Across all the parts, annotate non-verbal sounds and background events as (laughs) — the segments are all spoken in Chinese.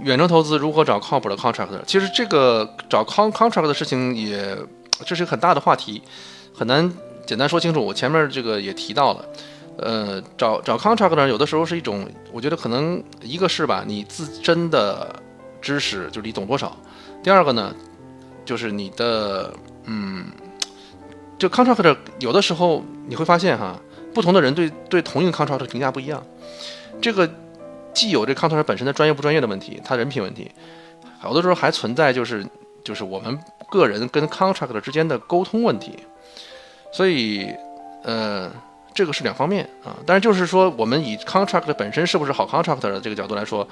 远程投资如何找靠谱的 contractor？其实这个找 con contract 的事情也这是一个很大的话题，很难简单说清楚。我前面这个也提到了，呃，找找 contractor 有的时候是一种，我觉得可能一个是吧，你自身的知识就是你懂多少；第二个呢，就是你的嗯，就 contractor 有的时候你会发现哈，不同的人对对同一个 contractor 评价不一样，这个。既有这 contractor 本身的专业不专业的问题，他人品问题，好多时候还存在就是就是我们个人跟 contractor 之间的沟通问题，所以呃这个是两方面啊。但是就是说我们以 contractor 本身是不是好 contractor 的这个角度来说，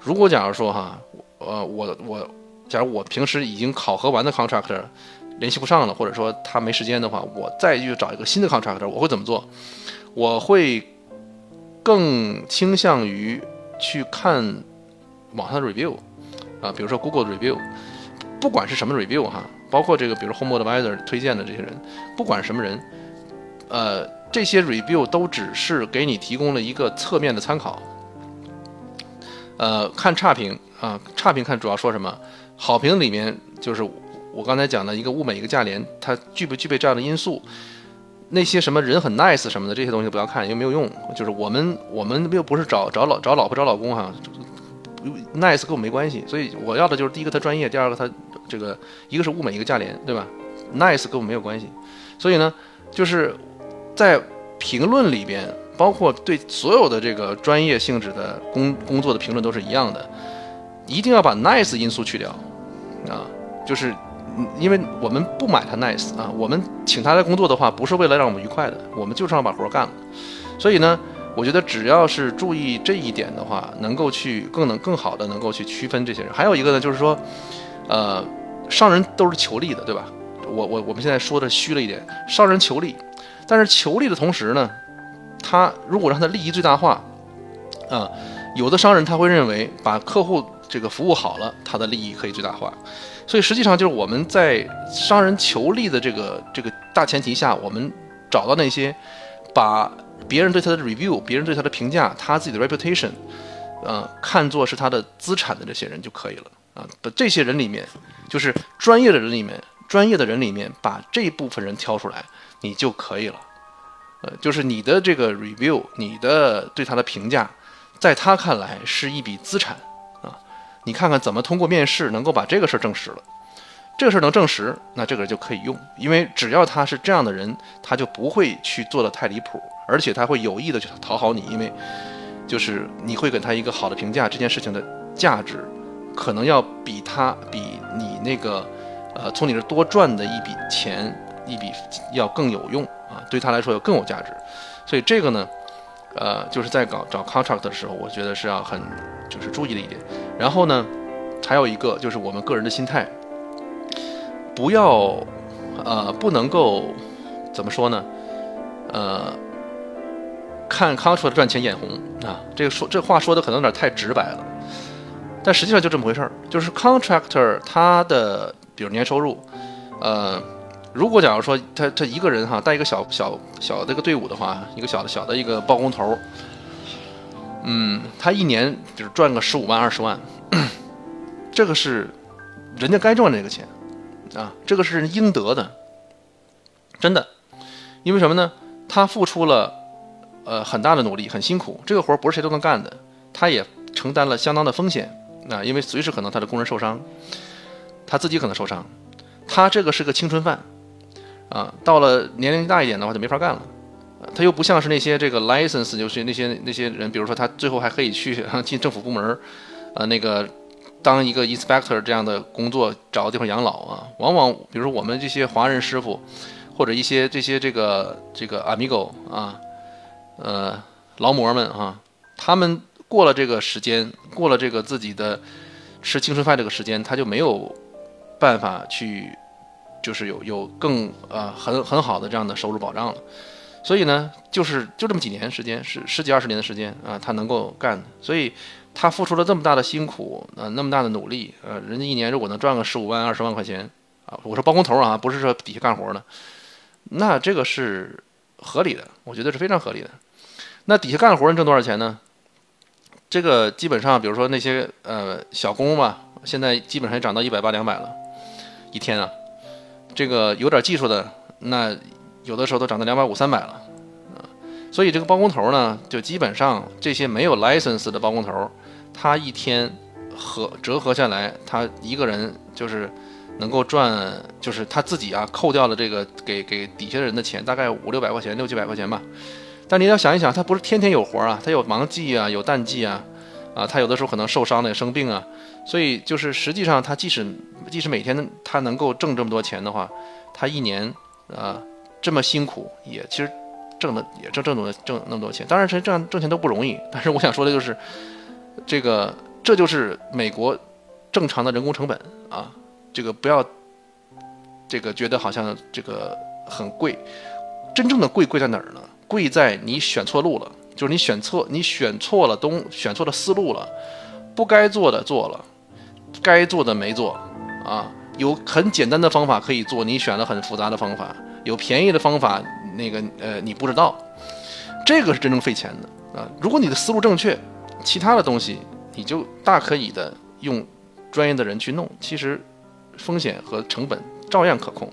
如果假如说哈，呃我我假如我平时已经考核完的 contractor 联系不上了，或者说他没时间的话，我再去找一个新的 contractor，我会怎么做？我会更倾向于。去看网上的 review 啊，比如说 Google 的 review，不管是什么 review 哈，包括这个比如 Home Advisor 推荐的这些人，不管什么人，呃，这些 review 都只是给你提供了一个侧面的参考。呃，看差评啊，差评看主要说什么？好评里面就是我刚才讲的一个物美一个价廉，它具不具备这样的因素？那些什么人很 nice 什么的这些东西不要看，因为没有用。就是我们我们又不是找找老找老婆找老公哈，nice 跟我没关系。所以我要的就是第一个他专业，第二个他这个一个是物美一个价廉，对吧？nice 跟我没有关系。所以呢，就是在评论里边，包括对所有的这个专业性质的工工作的评论都是一样的，一定要把 nice 因素去掉啊，就是。因为我们不买他 nice 啊，我们请他来工作的话，不是为了让我们愉快的，我们就是要把活干了。所以呢，我觉得只要是注意这一点的话，能够去更能更好的能够去区分这些人。还有一个呢，就是说，呃，商人都是求利的，对吧？我我我们现在说的虚了一点，商人求利，但是求利的同时呢，他如果让他利益最大化，啊，有的商人他会认为把客户这个服务好了，他的利益可以最大化。所以实际上就是我们在商人求利的这个这个大前提下，我们找到那些把别人对他的 review、别人对他的评价、他自己的 reputation，呃，看作是他的资产的这些人就可以了啊。把这些人里面，就是专业的人里面，专业的人里面，把这部分人挑出来，你就可以了。呃，就是你的这个 review，你的对他的评价，在他看来是一笔资产。你看看怎么通过面试能够把这个事儿证实了，这个事儿能证实，那这个人就可以用，因为只要他是这样的人，他就不会去做的太离谱，而且他会有意的去讨好你，因为就是你会给他一个好的评价，这件事情的价值可能要比他比你那个呃从你这多赚的一笔钱一笔要更有用啊，对他来说要更有价值，所以这个呢。呃，就是在搞找 contract 的时候，我觉得是要很就是注意的一点。然后呢，还有一个就是我们个人的心态，不要呃不能够怎么说呢？呃，看 contract 赚钱眼红啊，这个说这话说的可能有点太直白了，但实际上就这么回事儿。就是 contractor 他的比如年收入，呃。如果假如说他他一个人哈带一个小小小的一个队伍的话，一个小的小的一个包工头，嗯，他一年就是赚个十五万二十万，(clears throat) 这个是人家该赚的这个钱。啊，这个是应得的，真的，因为什么呢？他付出了呃很大的努力，很辛苦，这个活不是谁都能干的，他也承担了相当的风险啊，因为随时可能他的工人受伤，他自己可能受伤，他这个是个青春饭。啊，到了年龄大一点的话就没法干了，他又不像是那些这个 license，就是那些那些人，比如说他最后还可以去 (laughs) 进政府部门，呃，那个当一个 inspector 这样的工作，找个地方养老啊。往往比如说我们这些华人师傅，或者一些这些这个这个 amigo 啊，呃，劳模们啊，他们过了这个时间，过了这个自己的吃青春饭这个时间，他就没有办法去。就是有有更呃很很好的这样的收入保障了，所以呢，就是就这么几年时间，十十几二十年的时间啊，他能够干，所以他付出了这么大的辛苦，呃，那么大的努力，呃，人家一年如果能赚个十五万二十万块钱啊，我说包工头啊，不是说底下干活的，那这个是合理的，我觉得是非常合理的。那底下干活人挣多少钱呢？这个基本上，比如说那些呃小工吧，现在基本上也涨到一百八两百了，一天啊。这个有点技术的，那有的时候都涨到两百五三百了，啊。所以这个包工头呢，就基本上这些没有 license 的包工头，他一天合折合下来，他一个人就是能够赚，就是他自己啊扣掉了这个给给底下人的钱，大概五六百块钱，六七百块钱吧。但你要想一想，他不是天天有活啊，他有忙季啊，有淡季啊，啊，他有的时候可能受伤了，生病啊，所以就是实际上他即使即使每天他能够挣这么多钱的话，他一年啊这么辛苦也其实挣的也挣挣多挣那么多钱，当然谁挣挣钱都不容易，但是我想说的就是这个这就是美国正常的人工成本啊，这个不要这个觉得好像这个很贵，真正的贵贵在哪儿呢？贵在你选错路了，就是你选错，你选错了东，选错了思路了，不该做的做了，该做的没做，啊，有很简单的方法可以做，你选了很复杂的方法，有便宜的方法，那个呃你不知道，这个是真正费钱的啊。如果你的思路正确，其他的东西你就大可以的用专业的人去弄，其实风险和成本照样可控。